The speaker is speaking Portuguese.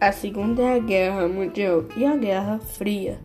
a Segunda Guerra Mundial e a Guerra Fria.